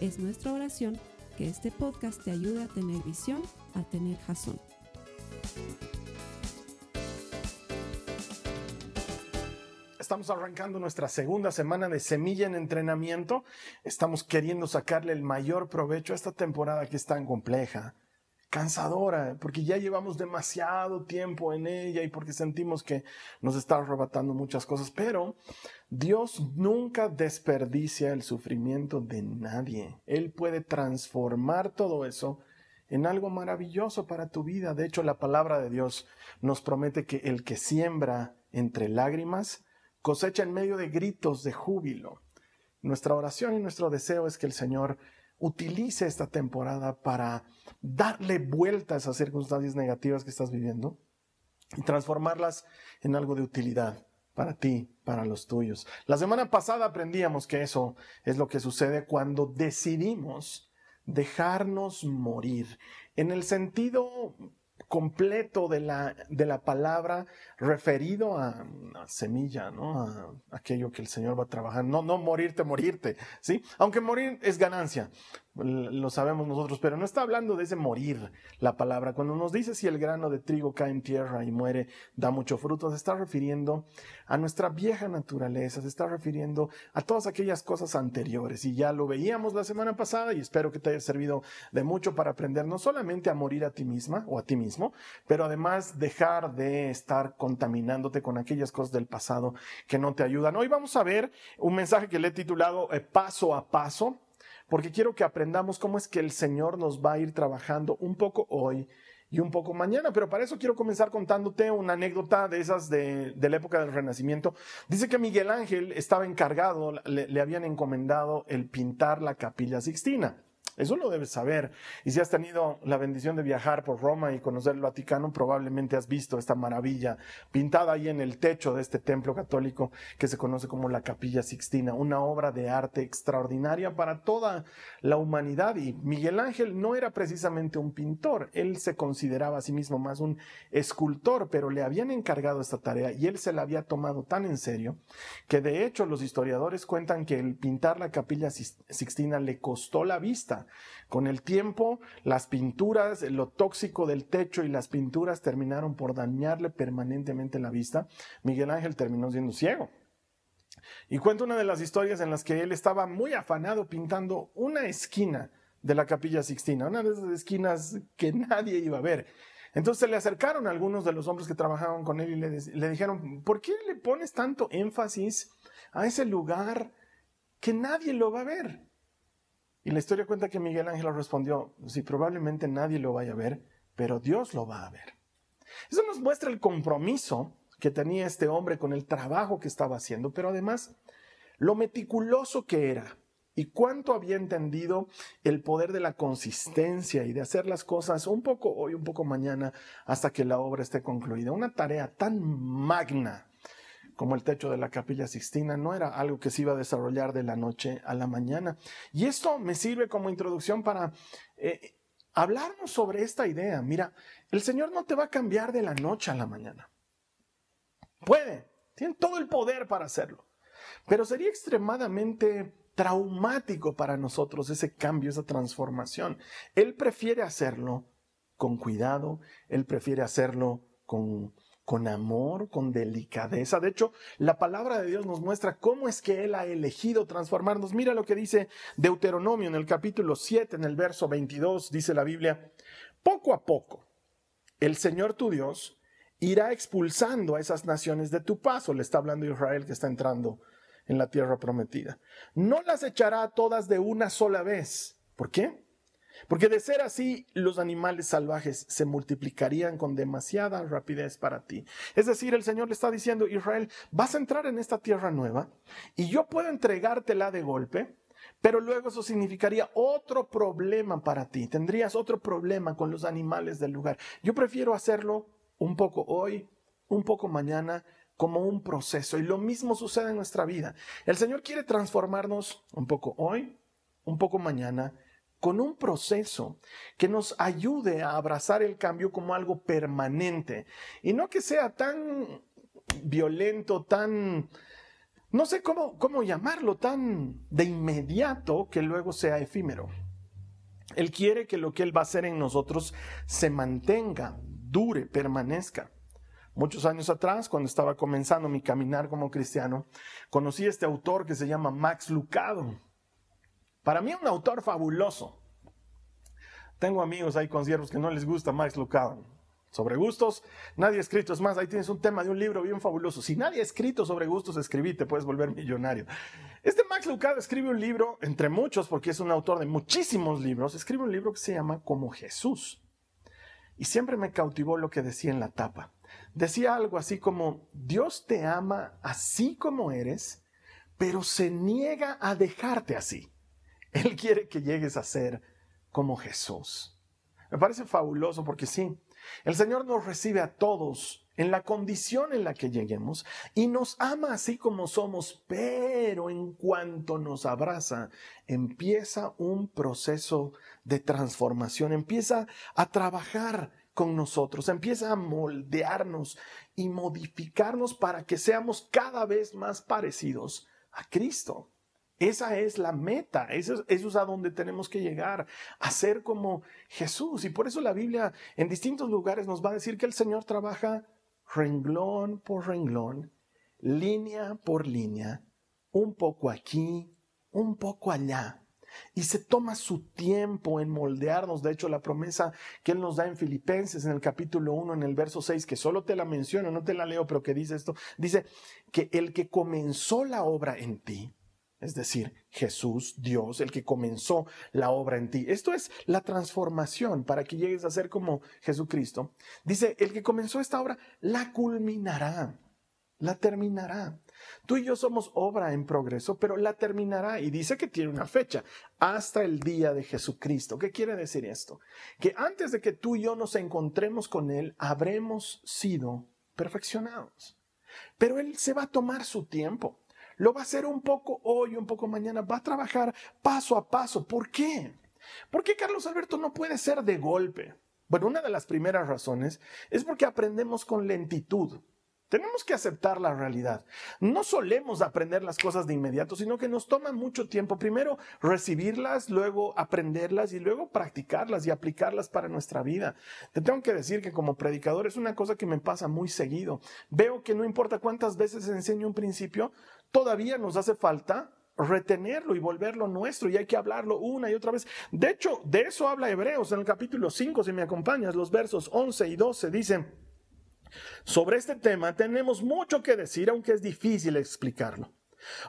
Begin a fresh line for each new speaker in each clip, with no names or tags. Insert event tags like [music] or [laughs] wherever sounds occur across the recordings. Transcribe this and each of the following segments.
Es nuestra oración que este podcast te ayude a tener visión, a tener jazón.
Estamos arrancando nuestra segunda semana de semilla en entrenamiento. Estamos queriendo sacarle el mayor provecho a esta temporada que es tan compleja, cansadora, porque ya llevamos demasiado tiempo en ella y porque sentimos que nos está arrebatando muchas cosas. Pero Dios nunca desperdicia el sufrimiento de nadie. Él puede transformar todo eso en algo maravilloso para tu vida. De hecho, la palabra de Dios nos promete que el que siembra entre lágrimas, cosecha en medio de gritos de júbilo. Nuestra oración y nuestro deseo es que el Señor utilice esta temporada para darle vuelta a esas circunstancias negativas que estás viviendo y transformarlas en algo de utilidad para ti, para los tuyos. La semana pasada aprendíamos que eso es lo que sucede cuando decidimos dejarnos morir, en el sentido completo de la, de la palabra referido a, semilla, ¿no? A aquello que el Señor va a trabajar. No, no morirte, morirte, ¿sí? Aunque morir es ganancia lo sabemos nosotros, pero no está hablando de ese morir la palabra. Cuando nos dice si el grano de trigo cae en tierra y muere, da mucho fruto, se está refiriendo a nuestra vieja naturaleza, se está refiriendo a todas aquellas cosas anteriores. Y ya lo veíamos la semana pasada y espero que te haya servido de mucho para aprender no solamente a morir a ti misma o a ti mismo, pero además dejar de estar contaminándote con aquellas cosas del pasado que no te ayudan. Hoy vamos a ver un mensaje que le he titulado eh, Paso a Paso porque quiero que aprendamos cómo es que el Señor nos va a ir trabajando un poco hoy y un poco mañana. Pero para eso quiero comenzar contándote una anécdota de esas de, la época del Renacimiento. Dice que Miguel Ángel estaba encargado, le habían encomendado el pintar la capilla Sixtina. Eso lo debes saber. Y si has tenido la bendición de viajar por Roma y conocer el Vaticano, probablemente has visto esta maravilla pintada ahí en el techo de este templo católico que se conoce como la Capilla Sixtina, una obra de arte extraordinaria para toda la humanidad. Y Miguel Ángel no era precisamente un pintor, él se consideraba a sí mismo más un escultor, pero le habían encargado esta tarea y él se la había tomado tan en serio que de hecho los historiadores cuentan que el pintar la Capilla Sixtina le costó la vista con el tiempo, las pinturas, lo tóxico del techo y las pinturas terminaron por dañarle permanentemente la vista. Miguel Ángel terminó siendo ciego. Y cuento una de las historias en las que él estaba muy afanado pintando una esquina de la capilla Sixtina, una de esas esquinas que nadie iba a ver. Entonces se le acercaron algunos de los hombres que trabajaban con él y le dijeron, ¿por qué le pones tanto énfasis a ese lugar que nadie lo va a ver? Y la historia cuenta que Miguel Ángel respondió, sí, probablemente nadie lo vaya a ver, pero Dios lo va a ver. Eso nos muestra el compromiso que tenía este hombre con el trabajo que estaba haciendo, pero además lo meticuloso que era y cuánto había entendido el poder de la consistencia y de hacer las cosas un poco hoy, un poco mañana, hasta que la obra esté concluida. Una tarea tan magna como el techo de la capilla Sixtina, no era algo que se iba a desarrollar de la noche a la mañana. Y esto me sirve como introducción para eh, hablarnos sobre esta idea. Mira, el Señor no te va a cambiar de la noche a la mañana. Puede, tiene todo el poder para hacerlo, pero sería extremadamente traumático para nosotros ese cambio, esa transformación. Él prefiere hacerlo con cuidado, él prefiere hacerlo con con amor, con delicadeza. De hecho, la palabra de Dios nos muestra cómo es que Él ha elegido transformarnos. Mira lo que dice Deuteronomio en el capítulo 7, en el verso 22, dice la Biblia, poco a poco, el Señor tu Dios irá expulsando a esas naciones de tu paso. Le está hablando Israel que está entrando en la tierra prometida. No las echará todas de una sola vez. ¿Por qué? Porque de ser así, los animales salvajes se multiplicarían con demasiada rapidez para ti. Es decir, el Señor le está diciendo, Israel, vas a entrar en esta tierra nueva y yo puedo entregártela de golpe, Pero luego eso significaría otro problema para ti. Tendrías otro problema con los animales del lugar. Yo prefiero hacerlo un poco hoy, un poco mañana, como un proceso. Y lo mismo sucede en nuestra vida. El Señor quiere transformarnos un poco hoy, un poco mañana, con un proceso que nos ayude a abrazar el cambio como algo permanente. Y no que sea tan violento, tan no sé cómo, cómo llamarlo, tan de inmediato que luego sea efímero. Él quiere que lo que Él va a hacer en nosotros se mantenga, dure, permanezca. Muchos años atrás, cuando estaba comenzando mi caminar como cristiano, conocí a este autor que se llama Max Lucado. Para mí un autor fabuloso. Tengo amigos ahí conciervos que no les gusta Max Lucado sobre gustos, nadie ha escrito. Es más, ahí tienes un tema de un libro bien fabuloso. Si nadie ha escrito sobre gustos, escribí, te puedes volver millonario. Este Max Lucado escribe un libro, entre muchos, porque es un autor de muchísimos libros, escribe un libro que se llama Como Jesús. Y siempre me cautivó lo que decía en la tapa. Decía algo así como, Dios te ama así como eres, pero se niega a dejarte así. [laughs] Él quiere que llegues a ser como Jesús. Me parece fabuloso porque sí, el Señor nos recibe a todos en la condición en la que lleguemos y nos ama así como somos, pero en cuanto nos abraza, empieza un proceso de transformación, empieza a trabajar con nosotros, empieza a moldearnos y modificarnos para que seamos cada vez más parecidos a Cristo. Esa es la meta, eso, es a donde tenemos que llegar, a ser como Jesús. Y por eso la Biblia en distintos lugares nos va a decir que el Señor trabaja renglón por renglón, línea por línea, un poco aquí, un poco allá. Y se toma su tiempo en moldearnos. De hecho, la promesa que Él nos da en Filipenses, en el capítulo 1, en el verso 6, que solo te la menciono, no te la leo, pero que dice esto, dice que el que comenzó la obra en ti, es decir, Jesús, Dios, el que comenzó la obra en ti. Esto es la transformación para que llegues a ser como Jesucristo. Dice, el que comenzó esta obra la culminará, la terminará. Tú y yo somos obra en progreso, pero la terminará y dice que tiene una fecha, hasta el día de Jesucristo. ¿Qué quiere decir esto? Que antes de que tú y yo nos encontremos con Él, habremos sido perfeccionados. Pero Él se va a tomar su tiempo. Lo va a hacer un poco hoy, un poco mañana. Va a trabajar paso a paso. ¿Por qué? ¿Por qué Carlos Alberto no puede ser de golpe? Bueno, una de las primeras razones es porque aprendemos con lentitud. Tenemos que aceptar la realidad. No solemos aprender las cosas de inmediato, sino que nos toma mucho tiempo primero recibirlas, luego aprenderlas y luego practicarlas y aplicarlas para nuestra vida. Te tengo que decir que como predicador es una cosa que me pasa muy seguido. Veo que no importa cuántas veces enseño un principio, todavía nos hace falta retenerlo y volverlo nuestro y hay que hablarlo una y otra vez. De hecho, de eso habla Hebreos en el capítulo 5, si me acompañas, los versos 11 y 12 dicen, sobre este tema tenemos mucho que decir, aunque es difícil explicarlo.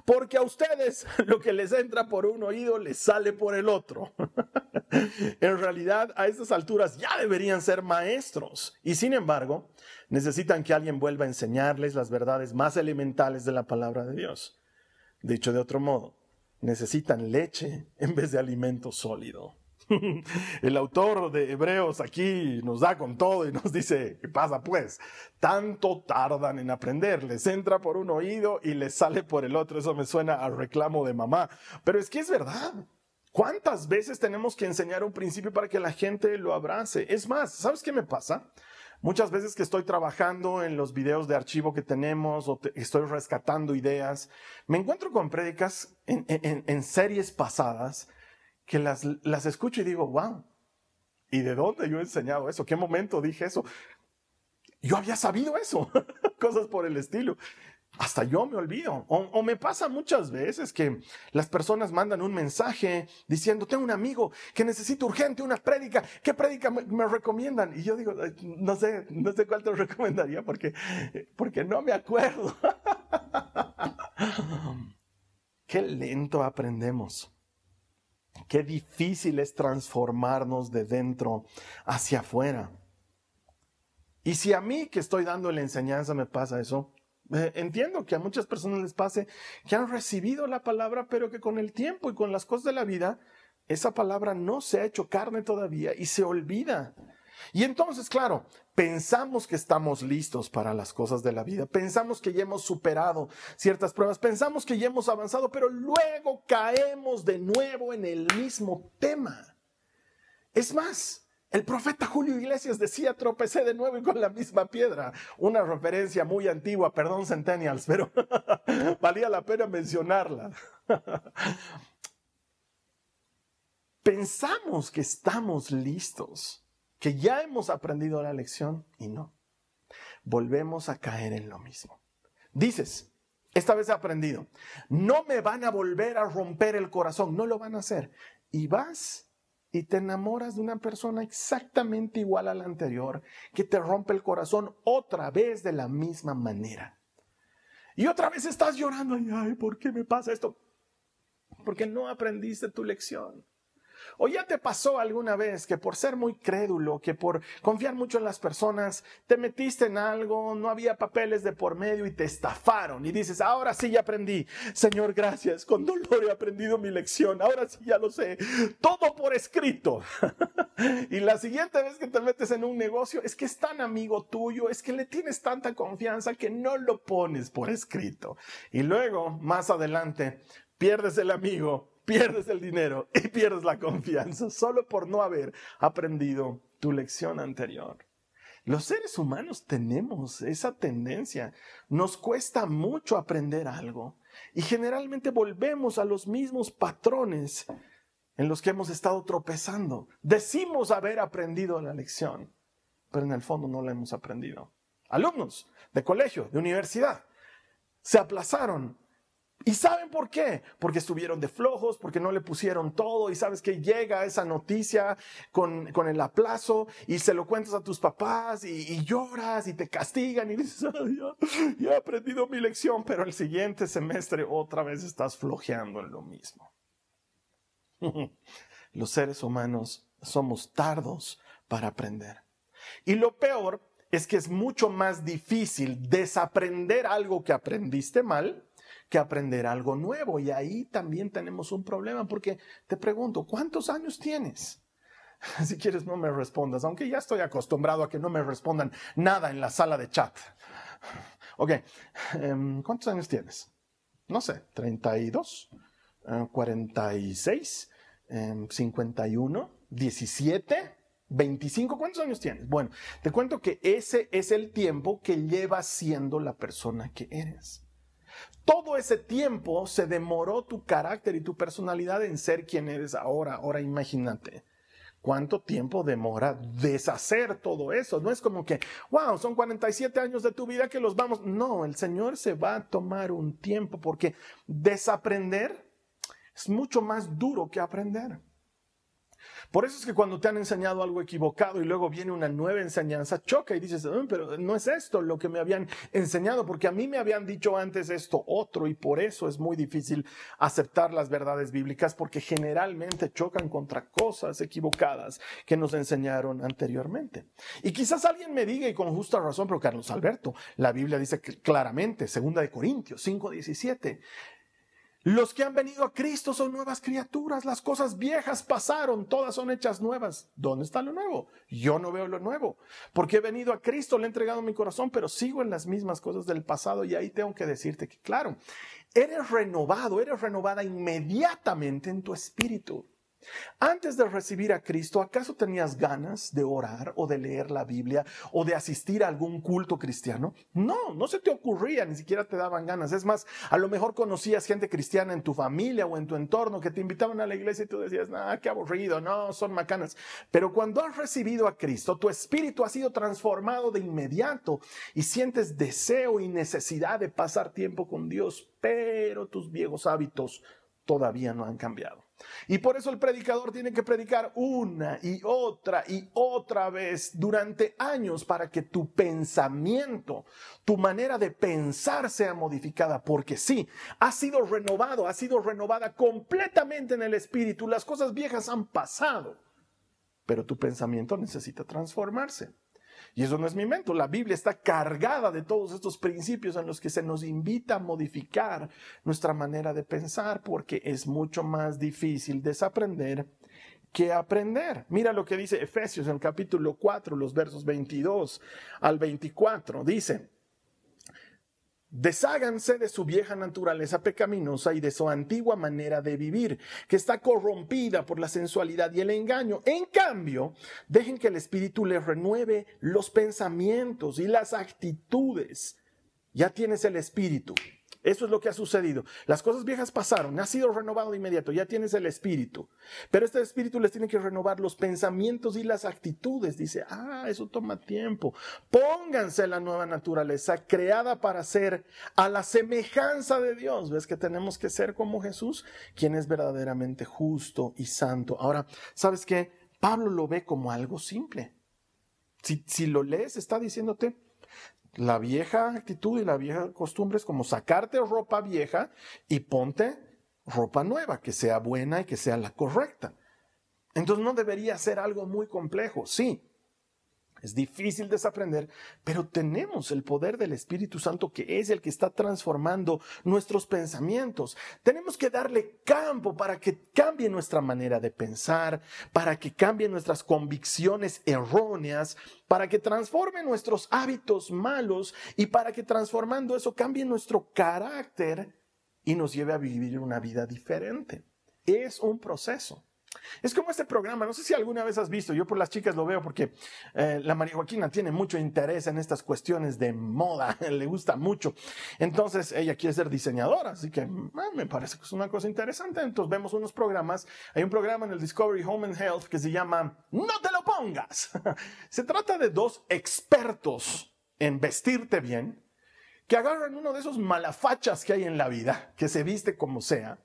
Porque a ustedes [laughs] lo que les entra por un oído les sale por el otro. [laughs] en realidad, a estas alturas ya deberían ser maestros. Y sin embargo, necesitan que alguien vuelva a enseñarles las verdades más elementales de la palabra de Dios. Dicho de otro modo, necesitan leche en vez de alimento sólido. [laughs] El autor de Hebreos aquí nos da con todo y nos dice, ¿qué pasa pues? Tanto tardan en aprender, les entra por un oído y les sale por el otro. Eso me suena a reclamo de mamá. Pero es que es verdad. ¿Cuántas veces tenemos que enseñar un principio para que la gente lo abrace? Es más, ¿sabes qué me pasa? Muchas veces que estoy trabajando en los videos de archivo que tenemos o estoy rescatando ideas, me encuentro con prédicas en series pasadas que las, las escucho y digo, wow, ¿y de dónde yo he enseñado eso? ¿Qué momento dije eso? Yo había sabido eso, [laughs] cosas por el estilo. Hasta yo me olvido. O, me pasa muchas veces que las personas mandan un mensaje diciendo, tengo un amigo que necesita urgente una prédica. ¿Qué prédica me, me, recomiendan? Y yo digo, no sé, no sé cuál te [laughs] recomendaría porque, porque no me acuerdo. [laughs] Qué lento aprendemos. Qué difícil es transformarnos de dentro hacia afuera. Y si a mí que estoy dando la enseñanza me pasa eso, Eh, entiendo que a muchas personas les pase que han recibido la palabra, pero que con el tiempo y con las cosas de la vida, esa palabra no se ha hecho carne todavía y se olvida. Y entonces, claro, pensamos que estamos listos para las cosas de la vida, pensamos que ya hemos superado ciertas pruebas, pensamos que ya hemos avanzado, pero luego caemos de nuevo en el mismo tema. Es más, el profeta Julio Iglesias decía, tropecé de nuevo y con la misma piedra. Una referencia muy antigua, perdón, Centennials, pero [laughs] valía la pena mencionarla. [laughs] Pensamos que estamos listos, que ya hemos aprendido la lección y no. Volvemos a caer en lo mismo. Dices, esta vez he aprendido, no me van a volver a romper el corazón, no lo van a hacer. Y vas y te enamoras de una persona exactamente igual a la anterior, que te rompe el corazón otra vez de la misma manera. Y otra vez estás llorando, ay, ¿por qué me pasa esto? Porque no aprendiste tu lección. ¿O ya te pasó alguna vez que por ser muy crédulo, que por confiar mucho en las personas, te metiste en algo, no había papeles de por medio y te estafaron y dices, ahora sí ya aprendí, Señor, gracias, con dolor he aprendido mi lección, ahora sí ya lo sé, todo por escrito. [laughs] y la siguiente vez que te metes en un negocio es que es tan amigo tuyo, es que le tienes tanta confianza que no lo pones por escrito. Y luego, más adelante, pierdes el amigo pierdes el dinero y pierdes la confianza solo por no haber aprendido tu lección anterior. Los seres humanos tenemos esa tendencia. Nos cuesta mucho aprender algo y generalmente volvemos a los mismos patrones en los que hemos estado tropezando. Decimos haber aprendido la lección, pero en el fondo no la hemos aprendido. Alumnos de colegio, de universidad, se aplazaron ¿Y saben por qué? Porque estuvieron de flojos, porque no le pusieron todo y sabes que llega esa noticia con, el aplazo y se lo cuentas a tus papás y, lloras y te castigan y dices, ya, ya, he aprendido mi lección, pero el siguiente semestre otra vez estás flojeando en lo mismo. [laughs] Los seres humanos somos tardos para aprender. Y lo peor es que es mucho más difícil desaprender algo que aprendiste mal que aprender algo nuevo. Y ahí también tenemos un problema porque te pregunto, ¿cuántos años tienes? [laughs] Si quieres no me respondas, aunque ya estoy acostumbrado a que no me respondan nada en la sala de chat. [laughs] Ok, em, ¿cuántos años tienes? No sé, 32, 46, 51, 17, 25, ¿cuántos años tienes? Bueno, te cuento que ese es el tiempo que llevas siendo la persona que eres. Todo ese tiempo se demoró tu carácter y tu personalidad en ser quien eres ahora. Ahora imagínate. ¿Cuánto tiempo demora deshacer todo eso? No es como que, wow, son 47 años de tu vida que los vamos. No, el Señor se va a tomar un tiempo porque desaprender es mucho más duro que aprender. Por eso es que cuando te han enseñado algo equivocado y luego viene una nueva enseñanza, choca y dices, mm, pero no es esto lo que me habían enseñado, porque a mí me habían dicho antes esto otro y por eso es muy difícil aceptar las verdades bíblicas porque generalmente chocan contra cosas equivocadas que nos enseñaron anteriormente. Y quizás alguien me diga y con justa razón, pero Carlos Alberto, la Biblia dice claramente, segunda de Corintios 5:17, los que han venido a Cristo son nuevas criaturas, las cosas viejas pasaron, todas son hechas nuevas. ¿Dónde está lo nuevo? Yo no veo lo nuevo, porque he venido a Cristo, le he entregado mi corazón, pero sigo en las mismas cosas del pasado y ahí tengo que decirte que, claro, eres renovado, eres renovada inmediatamente en tu espíritu. Antes de recibir a Cristo, ¿acaso tenías ganas de orar o de leer la Biblia o de asistir a algún culto cristiano? No, no se te ocurría, ni siquiera te daban ganas. Es más, a lo mejor conocías gente cristiana en tu familia o en tu entorno que te invitaban a la iglesia y tú decías, nah, qué aburrido, no, son macanas. Pero cuando has recibido a Cristo, tu espíritu ha sido transformado de inmediato y sientes deseo y necesidad de pasar tiempo con Dios, pero tus viejos hábitos todavía no han cambiado. Y por eso el predicador tiene que predicar una y otra y otra vez durante años para que tu pensamiento, tu manera de pensar sea modificada. Porque sí, ha sido renovado, ha sido renovada completamente en el espíritu. Las cosas viejas han pasado, pero tu pensamiento necesita transformarse. Y eso no es mi invento. La Biblia está cargada de todos estos principios en los que se nos invita a modificar nuestra manera de pensar porque es mucho más difícil desaprender que aprender. Mira lo que dice Efesios en el capítulo 4, los versos 22 al 24. Dice, Desháganse de su vieja naturaleza pecaminosa y de su antigua manera de vivir, que está corrompida por la sensualidad y el engaño. En cambio, dejen que el Espíritu les renueve los pensamientos y las actitudes. Ya tienes el Espíritu. Eso es lo que ha sucedido. Las cosas viejas pasaron, ha sido renovado de inmediato, ya tienes el espíritu. Pero este espíritu les tiene que renovar los pensamientos y las actitudes. Dice, ah, eso toma tiempo. Pónganse la nueva naturaleza creada para ser a la semejanza de Dios. ¿Ves que tenemos que ser como Jesús, quien es verdaderamente justo y santo? Ahora, ¿sabes qué? Pablo lo ve como algo simple. Si, si lo lees, está diciéndote, la vieja actitud y la vieja costumbre es como sacarte ropa vieja y ponte ropa nueva, que sea buena y que sea la correcta. Entonces no debería ser algo muy complejo, sí, es difícil desaprender, pero tenemos el poder del Espíritu Santo que es el que está transformando nuestros pensamientos. Tenemos que darle campo para que cambie nuestra manera de pensar, para que cambie nuestras convicciones erróneas, para que transforme nuestros hábitos malos y para que transformando eso cambie nuestro carácter y nos lleve a vivir una vida diferente. Es un proceso. Es como este programa, no sé si alguna vez has visto, yo por las chicas lo veo porque eh, la María Joaquina tiene mucho interés en estas cuestiones de moda, [laughs] le gusta mucho. Entonces ella quiere ser diseñadora, así que ah, me parece que es una cosa interesante. Entonces vemos unos programas, hay un programa en el Discovery Home and Health que se llama No te lo pongas. [laughs] se trata de dos expertos en vestirte bien que agarran uno de esos malafachas que hay en la vida, que se viste como sea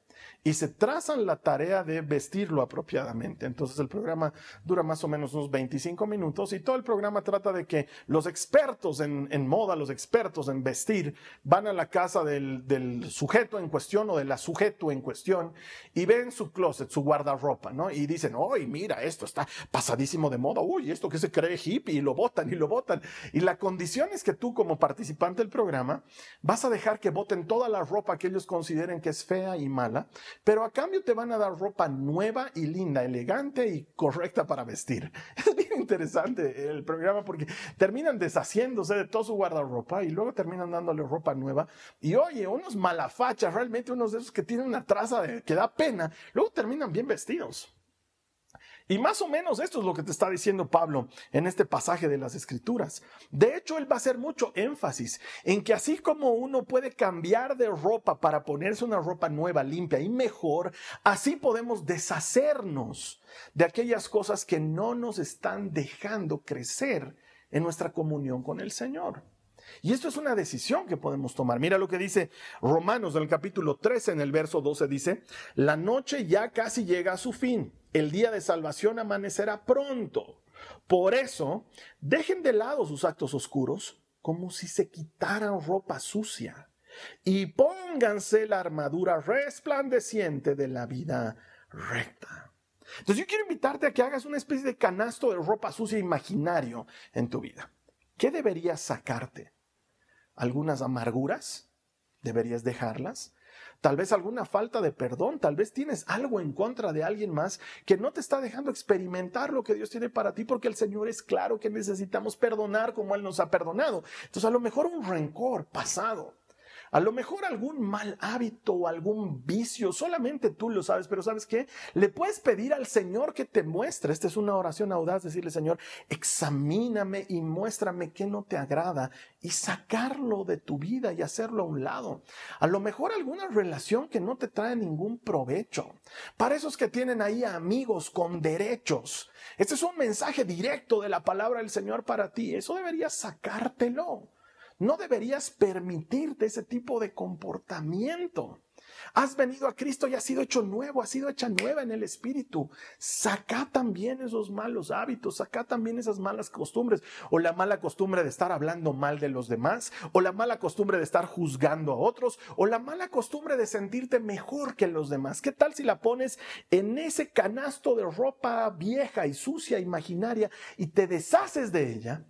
y se trazan la tarea de vestirlo apropiadamente. Entonces el programa dura más o menos unos 25 minutos y todo el programa trata de que los expertos en, moda, los expertos en vestir, van a la casa del, sujeto en cuestión o de la sujeto en cuestión y ven su closet, su guardarropa, ¿no? Y dicen, uy, mira, esto está pasadísimo de moda, uy, esto que se cree hippie y lo botan y lo botan. Y la condición es que tú como participante del programa vas a dejar que voten toda la ropa que ellos consideren que es fea y mala pero a cambio te van a dar ropa nueva y linda, elegante y correcta para vestir. [laughs] Es bien interesante el programa porque terminan deshaciéndose de todo su guardarropa y luego terminan dándole ropa nueva. Y oye, unos malafachas, realmente unos de esos que tienen una traza que da pena, luego terminan bien vestidos. Y más o menos esto es lo que te está diciendo Pablo en este pasaje de las Escrituras. De hecho, él va a hacer mucho énfasis en que así como uno puede cambiar de ropa para ponerse una ropa nueva, limpia y mejor, así podemos deshacernos de aquellas cosas que no nos están dejando crecer en nuestra comunión con el Señor. Y esto es una decisión que podemos tomar. Mira lo que dice Romanos en el capítulo 13, en el verso 12, dice, la noche ya casi llega a su fin, el día de salvación amanecerá pronto. Por eso, dejen de lado sus actos oscuros como si se quitaran ropa sucia y pónganse la armadura resplandeciente de la vida recta. Entonces yo quiero invitarte a que hagas una especie de canasto de ropa sucia imaginario en tu vida. ¿Qué deberías sacarte? ¿Algunas amarguras? ¿Deberías dejarlas? Tal vez alguna falta de perdón, tal vez tienes algo en contra de alguien más que no te está dejando experimentar lo que Dios tiene para ti porque el Señor es claro que necesitamos perdonar como Él nos ha perdonado. Entonces a lo mejor un rencor pasado, a lo mejor algún mal hábito o algún vicio, solamente tú lo sabes, pero ¿sabes qué? Le puedes pedir al Señor que te muestre. Esta es una oración audaz, decirle, Señor, examíname y muéstrame qué no te agrada y sacarlo de tu vida y hacerlo a un lado. A lo mejor alguna relación que no te trae ningún provecho. Para esos que tienen ahí amigos con derechos. Este es un mensaje directo de la palabra del Señor para ti. Eso deberías sacártelo. No deberías permitirte ese tipo de comportamiento. Has venido a Cristo y has sido hecho nuevo, has sido hecha nueva en el Espíritu. Saca también esos malos hábitos, saca también esas malas costumbres, o la mala costumbre de estar hablando mal de los demás, o la mala costumbre de estar juzgando a otros, o la mala costumbre de sentirte mejor que los demás. ¿Qué tal si la pones en ese canasto de ropa vieja y sucia, imaginaria, y te deshaces de ella?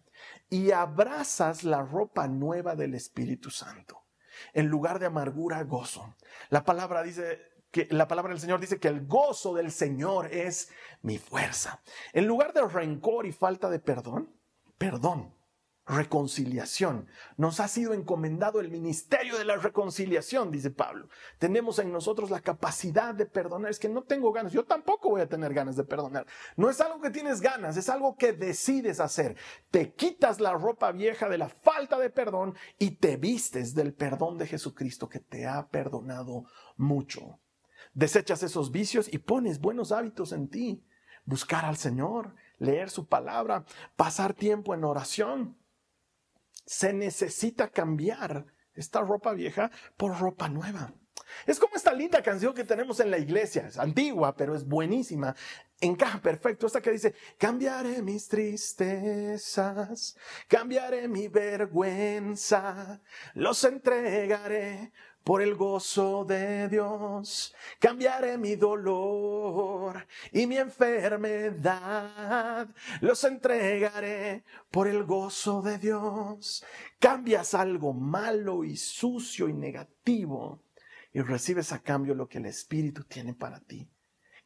Y abrazas la ropa nueva del Espíritu Santo. En lugar de amargura, gozo. La palabra dice que la palabra del Señor dice que el gozo del Señor es mi fuerza. En lugar de rencor y falta de perdón, perdón reconciliación. Nos ha sido encomendado el ministerio de la reconciliación, dice Pablo. Tenemos en nosotros la capacidad de perdonar. Es que no tengo ganas. Yo tampoco voy a tener ganas de perdonar. No es algo que tienes ganas, es algo que decides hacer. Te quitas la ropa vieja de la falta de perdón y te vistes del perdón de Jesucristo que te ha perdonado mucho. Desechas esos vicios y pones buenos hábitos en ti. Buscar al Señor, leer su palabra, pasar tiempo en oración se necesita cambiar esta ropa vieja por ropa nueva. Es como esta linda canción que tenemos en la iglesia, es antigua, pero es buenísima. Encaja perfecto. Esta que dice, cambiaré mis tristezas, cambiaré mi vergüenza, los entregaré por el gozo de Dios. Cambiaré mi dolor y mi enfermedad. Los entregaré por el gozo de Dios. Cambias algo malo y sucio y negativo y recibes a cambio lo que el Espíritu tiene para ti,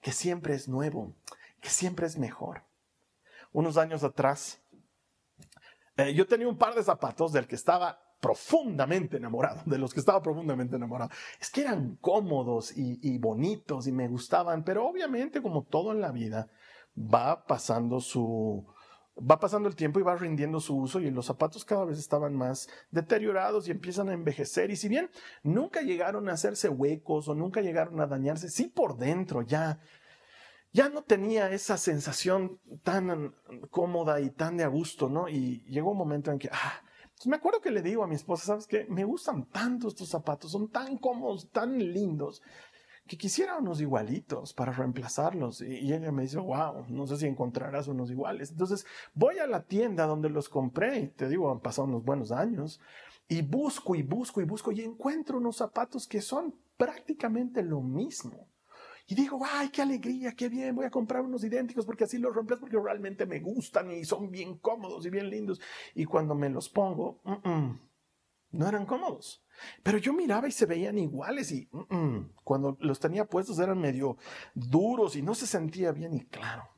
que siempre es nuevo, que siempre es mejor. Unos años atrás, eh, yo tenía un par de zapatos del que estaba profundamente enamorado, de los que estaba profundamente enamorado. Es que eran cómodos y, bonitos y me gustaban, pero obviamente como todo en la vida, va pasando su, va pasando el tiempo y va rindiendo su uso y los zapatos cada vez estaban más deteriorados y empiezan a envejecer. Y si bien nunca llegaron a hacerse huecos o nunca llegaron a dañarse, sí por dentro ya, ya no tenía esa sensación tan cómoda y tan de a gusto, ¿no? Y llegó un momento en que, ah, me acuerdo que le digo a mi esposa, ¿sabes qué? Me gustan tanto estos zapatos, son tan cómodos, tan lindos, que quisiera unos igualitos para reemplazarlos. Y, ella me dice, wow, no sé si encontrarás unos iguales. Entonces voy a la tienda donde los compré y te digo, han pasado unos buenos años. Y busco y busco y busco y encuentro unos zapatos que son prácticamente lo mismo. Y digo, ay, qué alegría, qué bien, voy a comprar unos idénticos porque así los reemplazo porque realmente me gustan y son bien cómodos y bien lindos. Y cuando me los pongo, no eran cómodos. Pero yo miraba y se veían iguales y cuando los tenía puestos eran medio duros y no se sentía bien y claro.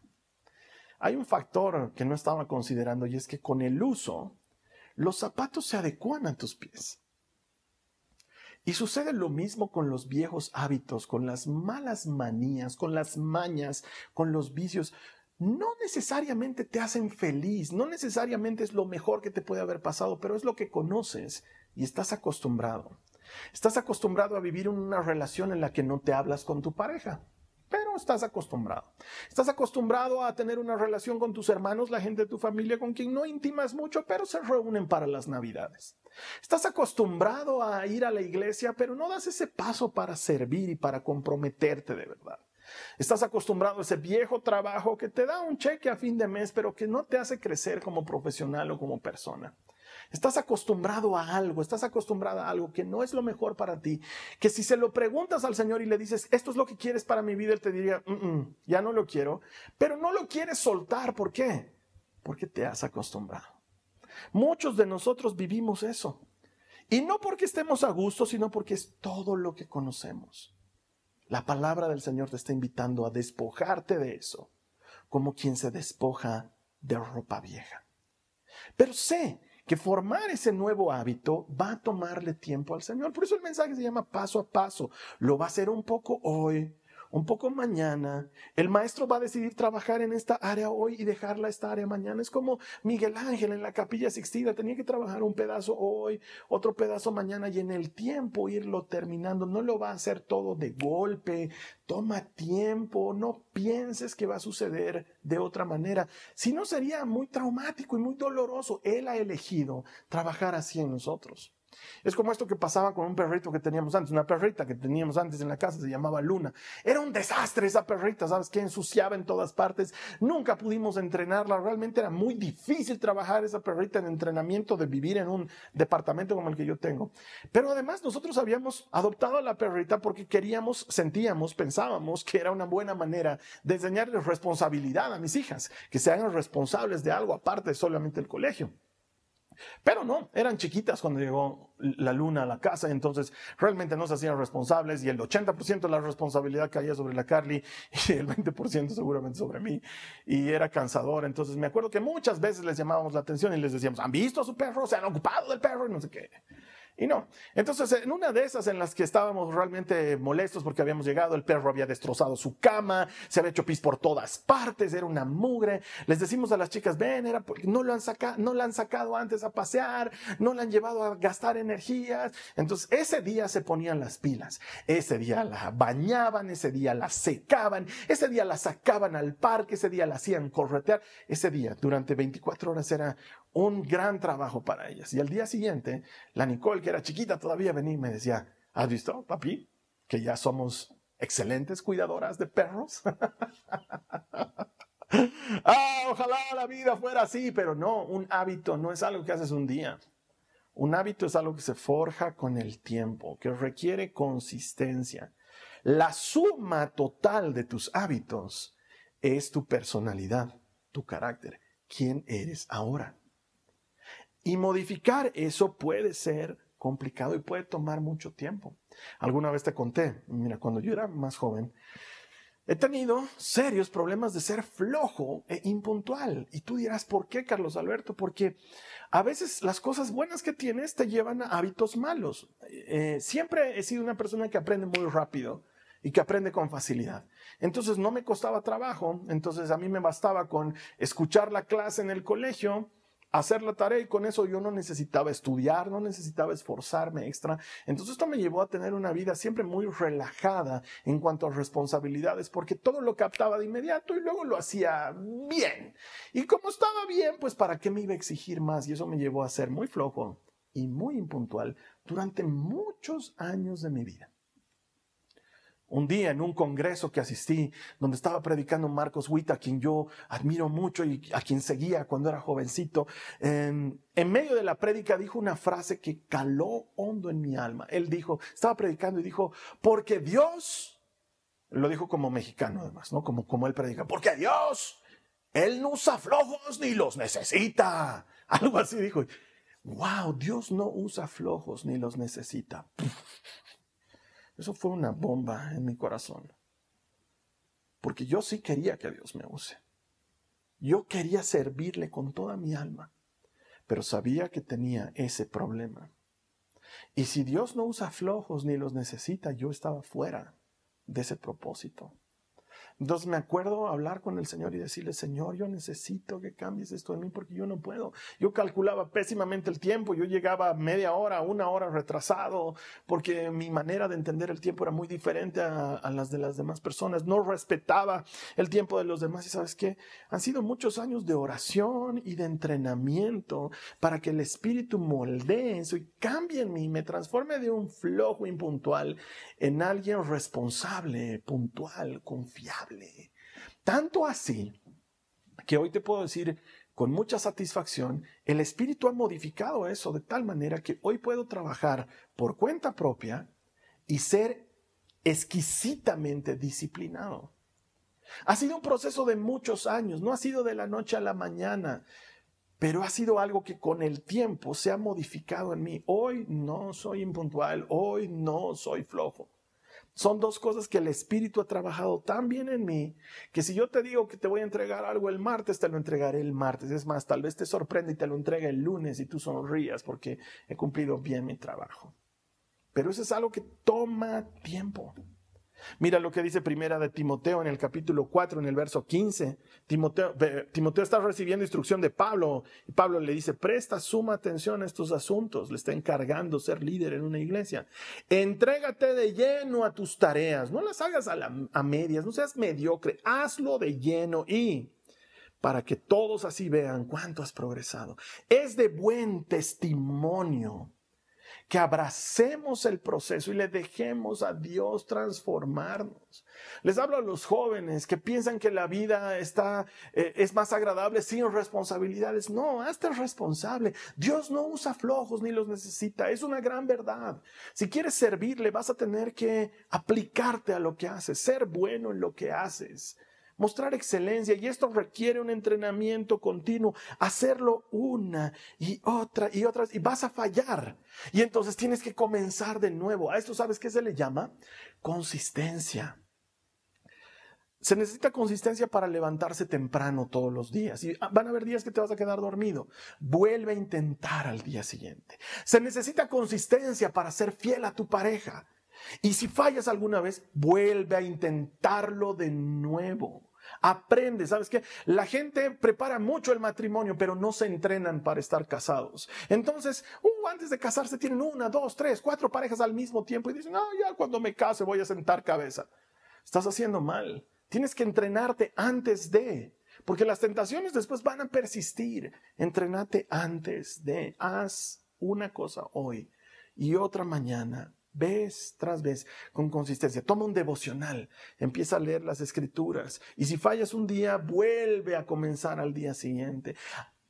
Hay un factor que no estaba considerando y es que con el uso, los zapatos se adecuan a tus pies. Y sucede lo mismo con los viejos hábitos, con las malas manías, con las mañas, con los vicios. No necesariamente te hacen feliz, no necesariamente es lo mejor que te puede haber pasado, pero es lo que conoces y estás acostumbrado. Estás acostumbrado a vivir una relación en la que no te hablas con tu pareja estás acostumbrado. Estás acostumbrado a tener una relación con tus hermanos, la gente de tu familia con quien no intimas mucho, pero se reúnen para las navidades. Estás acostumbrado a ir a la iglesia, pero no das ese paso para servir y para comprometerte de verdad. Estás acostumbrado a ese viejo trabajo que te da un cheque a fin de mes, pero que no te hace crecer como profesional o como persona. Estás acostumbrado a algo, estás acostumbrada a algo que no es lo mejor para ti, que si se lo preguntas al Señor y le dices, esto es lo que quieres para mi vida, Él te diría, mm, mm, ya no lo quiero, pero no lo quieres soltar. ¿Por qué? Porque te has acostumbrado. Muchos de nosotros vivimos eso. Y no porque estemos a gusto, sino porque es todo lo que conocemos. La palabra del Señor te está invitando a despojarte de eso, como quien se despoja de ropa vieja. Pero sé que formar ese nuevo hábito va a tomarle tiempo al Señor. Por eso el mensaje se llama paso a paso. Lo va a hacer un poco hoy, un poco mañana. El maestro va a decidir trabajar en esta área hoy y dejarla esta área mañana. Es como Miguel Ángel en la capilla Sixtina. Tenía que trabajar un pedazo hoy, otro pedazo mañana y en el tiempo irlo terminando. No lo va a hacer todo de golpe. Toma tiempo. No pienses que va a suceder de otra manera. Si no sería muy traumático y muy doloroso. Él ha elegido trabajar así en nosotros. Es como esto que pasaba con un perrito que teníamos antes, una perrita que teníamos antes en la casa, se llamaba Luna. Era un desastre esa perrita, ¿sabes? Que ensuciaba en todas partes. Nunca pudimos entrenarla. Realmente era muy difícil trabajar esa perrita en entrenamiento de vivir en un departamento como el que yo tengo. Pero además nosotros habíamos adoptado a la perrita porque queríamos, sentíamos, pensábamos que era una buena manera de enseñarles responsabilidad a mis hijas, que se hagan responsables de algo aparte de solamente el colegio. Pero no, eran chiquitas cuando llegó la luna a la casa, entonces realmente no se hacían responsables y el 80% de la responsabilidad caía sobre la Carly [laughs] y el 20% seguramente sobre mí. Y era cansador, entonces me acuerdo que muchas veces les llamábamos la atención y les decíamos, ¿han visto a su perro? ¿Se han ocupado del perro? Y no sé qué. Y no. Entonces, en una de esas en las que estábamos realmente molestos porque habíamos llegado, el perro había destrozado su cama, se había hecho pis por todas partes, era una mugre. Les decimos a las chicas, ven, era porque no lo han sacado, no la han sacado antes a pasear, no la han llevado a gastar energías. Entonces, ese día se ponían las pilas. Ese día la bañaban, ese día la secaban, ese día la sacaban al parque, ese día la hacían corretear. Ese día, durante 24 horas, era un gran trabajo para ellas. Y al día siguiente, la Nicole, que era chiquita todavía, venía y me decía, ¿has visto, papi? Que ya somos excelentes cuidadoras de perros. [laughs] ah, ojalá la vida fuera así, pero no, un hábito no es algo que haces un día. Un hábito es algo que se forja con el tiempo, que requiere consistencia. La suma total de tus hábitos es tu personalidad, tu carácter, quién eres ahora. Y modificar eso puede ser complicado y puede tomar mucho tiempo. Alguna vez te conté, mira, cuando yo era más joven, he tenido serios problemas de ser flojo e impuntual. Y tú dirás, ¿por qué, Carlos Alberto? Porque a veces las cosas buenas que tienes te llevan a hábitos malos. Eh, siempre he sido una persona que aprende muy rápido y que aprende con facilidad. Entonces no me costaba trabajo, entonces a mí me bastaba con escuchar la clase en el colegio, hacer la tarea y con eso yo no necesitaba estudiar, no necesitaba esforzarme extra. Entonces esto me llevó a tener una vida siempre muy relajada en cuanto a responsabilidades porque todo lo captaba de inmediato y luego lo hacía bien. Y como estaba bien, pues para qué me iba a exigir más y eso me llevó a ser muy flojo y muy impuntual durante muchos años de mi vida. Un día en un congreso que asistí, donde estaba predicando Marcos Witt, a quien yo admiro mucho y a quien seguía cuando era jovencito, en, medio de la prédica dijo una frase que caló hondo en mi alma. Él dijo, estaba predicando y dijo, porque Dios, lo dijo como mexicano además, ¿no? Como, como él predica, porque Dios, Él no usa flojos ni los necesita. [laughs] Algo así dijo. Wow, Dios no usa flojos ni los necesita. Eso fue una bomba en mi corazón. Porque yo sí quería que Dios me use. Yo quería servirle con toda mi alma, pero sabía que tenía ese problema. Y si Dios no usa flojos ni los necesita, yo estaba fuera de ese propósito. Entonces me acuerdo hablar con el Señor y decirle, Señor, yo necesito que cambies esto en mí porque yo no puedo. Yo calculaba pésimamente el tiempo, yo llegaba media hora, una hora retrasado, porque mi manera de entender el tiempo era muy diferente a, las de las demás personas. No respetaba el tiempo de los demás y sabes qué, han sido muchos años de oración y de entrenamiento para que el Espíritu moldee eso y cambie en mí, me transforme de un flojo impuntual en alguien responsable, puntual, confiable tanto así que hoy te puedo decir con mucha satisfacción, el Espíritu ha modificado eso de tal manera que hoy puedo trabajar por cuenta propia y ser exquisitamente disciplinado. Ha sido un proceso de muchos años, no ha sido de la noche a la mañana, pero ha sido algo que con el tiempo se ha modificado en mí. Hoy no soy impuntual, hoy no soy flojo. Son dos cosas que el Espíritu ha trabajado tan bien en mí que si yo te digo que te voy a entregar algo el martes, te lo entregaré el martes. Es más, tal vez te sorprenda y te lo entregue el lunes y tú sonrías porque he cumplido bien mi trabajo. Pero eso es algo que toma tiempo. Mira lo que dice primera de Timoteo en el capítulo 4, en el verso 15. Timoteo, Timoteo está recibiendo instrucción de Pablo y Pablo le dice, presta suma atención a estos asuntos. Le está encargando ser líder en una iglesia. Entrégate de lleno a tus tareas. No las hagas a, a medias, no seas mediocre. Hazlo de lleno y para que todos así vean cuánto has progresado. Es de buen testimonio que abracemos el proceso y le dejemos a Dios transformarnos. Les hablo a los jóvenes que piensan que la vida está, eh, es más agradable sin responsabilidades. No, hazte responsable. Dios no usa flojos ni los necesita. Es una gran verdad. Si quieres servirle, vas a tener que aplicarte a lo que haces, ser bueno en lo que haces mostrar excelencia y esto requiere un entrenamiento continuo, hacerlo una y otra y otras y vas a fallar. Y entonces tienes que comenzar de nuevo. A esto sabes qué se le llama consistencia. Se necesita consistencia para levantarse temprano todos los días. Y van a haber días que te vas a quedar dormido. Vuelve a intentar al día siguiente. Se necesita consistencia para ser fiel a tu pareja. Y si fallas alguna vez, vuelve a intentarlo de nuevo. Aprende, ¿sabes qué? La gente prepara mucho el matrimonio, pero no se entrenan para estar casados. Entonces, uh, antes de casarse tienen una, dos, tres, cuatro parejas al mismo tiempo y dicen, ah, ya cuando me case voy a sentar cabeza. Estás haciendo mal. Tienes que entrenarte antes de, porque las tentaciones después van a persistir. Entrenate antes de, haz una cosa hoy y otra mañana, vez tras vez, con consistencia. Toma un devocional, empieza a leer las escrituras y si fallas un día, vuelve a comenzar al día siguiente.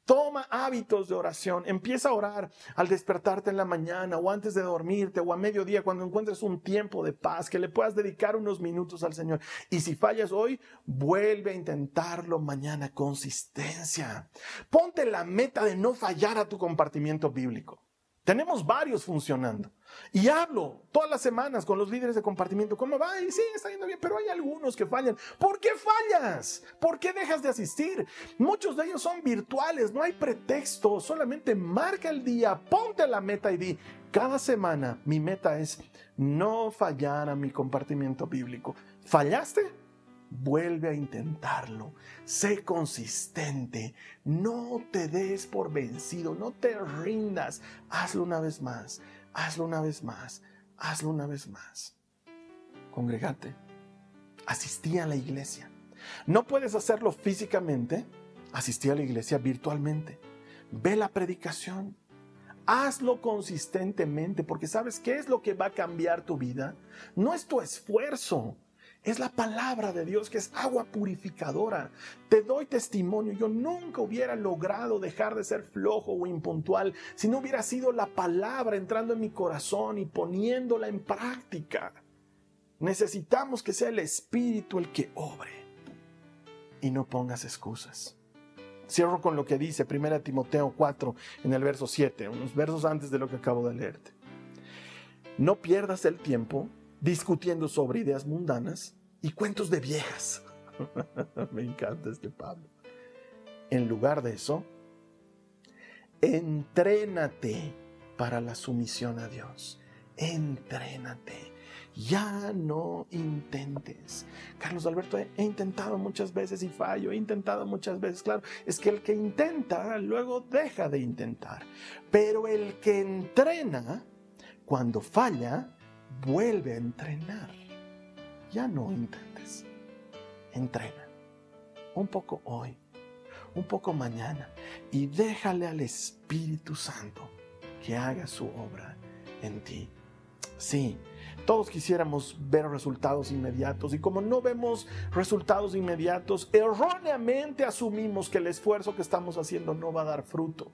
Toma hábitos de oración. Empieza a orar al despertarte en la mañana o antes de dormirte o a mediodía cuando encuentres un tiempo de paz que le puedas dedicar unos minutos al Señor. Y si fallas hoy, vuelve a intentarlo mañana. Consistencia. Ponte la meta de no fallar a tu compartimiento bíblico. Tenemos varios funcionando. Y hablo todas las semanas con los líderes de compartimiento. ¿Cómo va? Y sí, está yendo bien, pero hay algunos que fallan. ¿Por qué fallas? ¿Por qué dejas de asistir? Muchos de ellos son virtuales, no hay pretexto. Solamente marca el día, ponte la meta y di, cada semana mi meta es no fallar a mi compartimiento bíblico. ¿Fallaste? Vuelve a intentarlo. Sé consistente. No te des por vencido. No te rindas. Hazlo una vez más. Hazlo una vez más. Hazlo una vez más. Congregate. Asistí a la iglesia. No puedes hacerlo físicamente. Asistí a la iglesia virtualmente. Ve la predicación. Hazlo consistentemente porque sabes qué es lo que va a cambiar tu vida. No es tu esfuerzo es la palabra de Dios que es agua purificadora. Te doy testimonio. Yo nunca hubiera logrado dejar de ser flojo o impuntual si no hubiera sido la palabra entrando en mi corazón y poniéndola en práctica. Necesitamos que sea el Espíritu el que obre y no pongas excusas. Cierro con lo que dice 1 Timoteo 4 en el verso 7, unos versos antes de lo que acabo de leerte. No pierdas el tiempo discutiendo sobre ideas mundanas y cuentos de viejas. [laughs] Me encanta este Pablo. En lugar de eso, entrénate para la sumisión a Dios. Entrénate. Ya no intentes. Carlos Alberto, he, intentado muchas veces y fallo, he intentado muchas veces. Claro, es que el que intenta luego deja de intentar. Pero el que entrena, cuando falla, vuelve a entrenar. Ya no intentes. Entrena. Un poco hoy, un poco mañana. Y déjale al Espíritu Santo que haga su obra en ti. Sí, todos quisiéramos ver resultados inmediatos y como no vemos resultados inmediatos, erróneamente asumimos que el esfuerzo que estamos haciendo no va a dar fruto.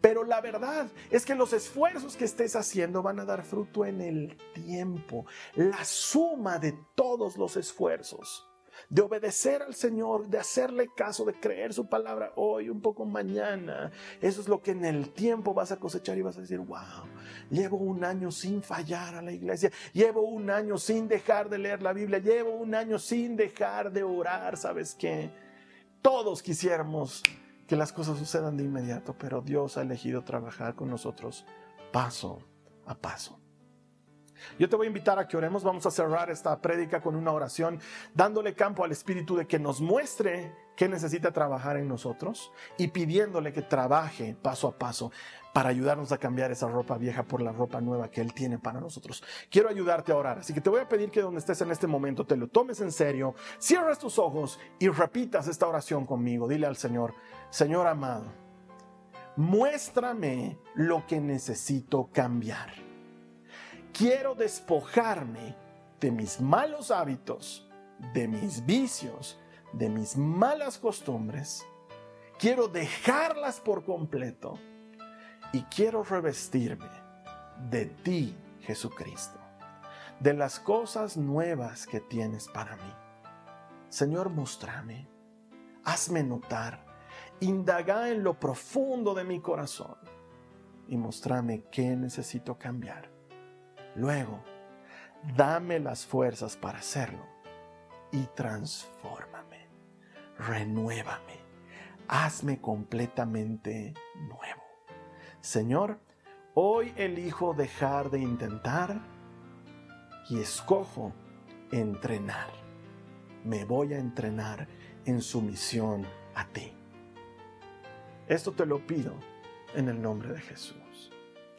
Pero la verdad es que los esfuerzos que estés haciendo van a dar fruto en el tiempo, la suma de todos los esfuerzos de obedecer al Señor, de hacerle caso, de creer su palabra hoy, un poco mañana. Eso es lo que en el tiempo vas a cosechar y vas a decir, wow, llevo un año sin fallar a la iglesia, llevo un año sin dejar de leer la Biblia, llevo un año sin dejar de orar, ¿sabes qué? Todos quisiéramos que las cosas sucedan de inmediato, pero Dios ha elegido trabajar con nosotros paso a paso. Yo te voy a invitar a que oremos. Vamos a cerrar esta prédica con una oración, dándole campo al Espíritu de que nos muestre qué necesita trabajar en nosotros y pidiéndole que trabaje paso a paso para ayudarnos a cambiar esa ropa vieja por la ropa nueva que Él tiene para nosotros. Quiero ayudarte a orar, así que te voy a pedir que donde estés en este momento te lo tomes en serio, cierres tus ojos y repitas esta oración conmigo. Dile al Señor, Señor amado, muéstrame lo que necesito cambiar quiero despojarme de mis malos hábitos, de mis vicios, de mis malas costumbres. Quiero dejarlas por completo y quiero revestirme de ti, Jesucristo, de las cosas nuevas que tienes para mí. Señor, mostrame, hazme notar, indaga en lo profundo de mi corazón y mostrame qué necesito cambiar. Luego, dame las fuerzas para hacerlo y transfórmame, renuévame, hazme completamente nuevo. Señor, hoy elijo dejar de intentar y escojo entrenar. Me voy a entrenar en sumisión a ti. Esto te lo pido en el nombre de Jesús.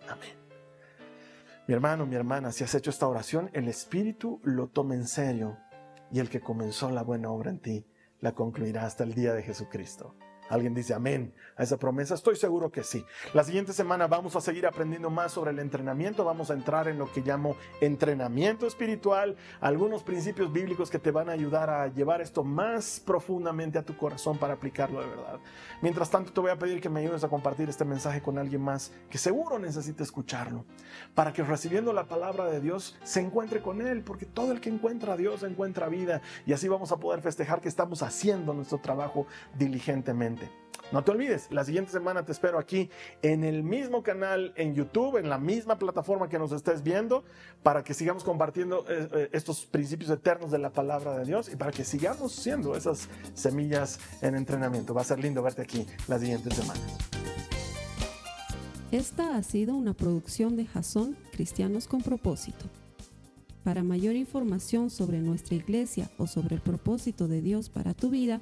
Amén. Mi hermano, mi hermana, si has hecho esta oración, el Espíritu lo toma en serio y el que comenzó la buena obra en ti la concluirá hasta el día de Jesucristo. ¿Alguien dice amén a esa promesa? Estoy seguro que sí. La siguiente semana vamos a seguir aprendiendo más sobre el entrenamiento. Vamos a entrar en lo que llamo entrenamiento espiritual, algunos principios bíblicos que te van a ayudar a llevar esto más profundamente a tu corazón para aplicarlo de verdad. Mientras tanto, te voy a pedir que me ayudes a compartir este mensaje con alguien más que seguro necesita escucharlo, para que recibiendo la palabra de Dios se encuentre con Él, porque todo el que encuentra a Dios encuentra vida y así vamos a poder festejar que estamos haciendo nuestro trabajo diligentemente. No te olvides, la siguiente semana te espero aquí en el mismo canal en YouTube, en la misma plataforma que nos estés viendo, para que sigamos compartiendo eh, eh, estos principios eternos de la palabra de Dios y para que sigamos siendo esas semillas en entrenamiento. Va a ser lindo verte aquí la siguiente semana.
Esta ha sido una producción de Jason Cristianos con Propósito. Para mayor información sobre nuestra iglesia o sobre el propósito de Dios para tu vida,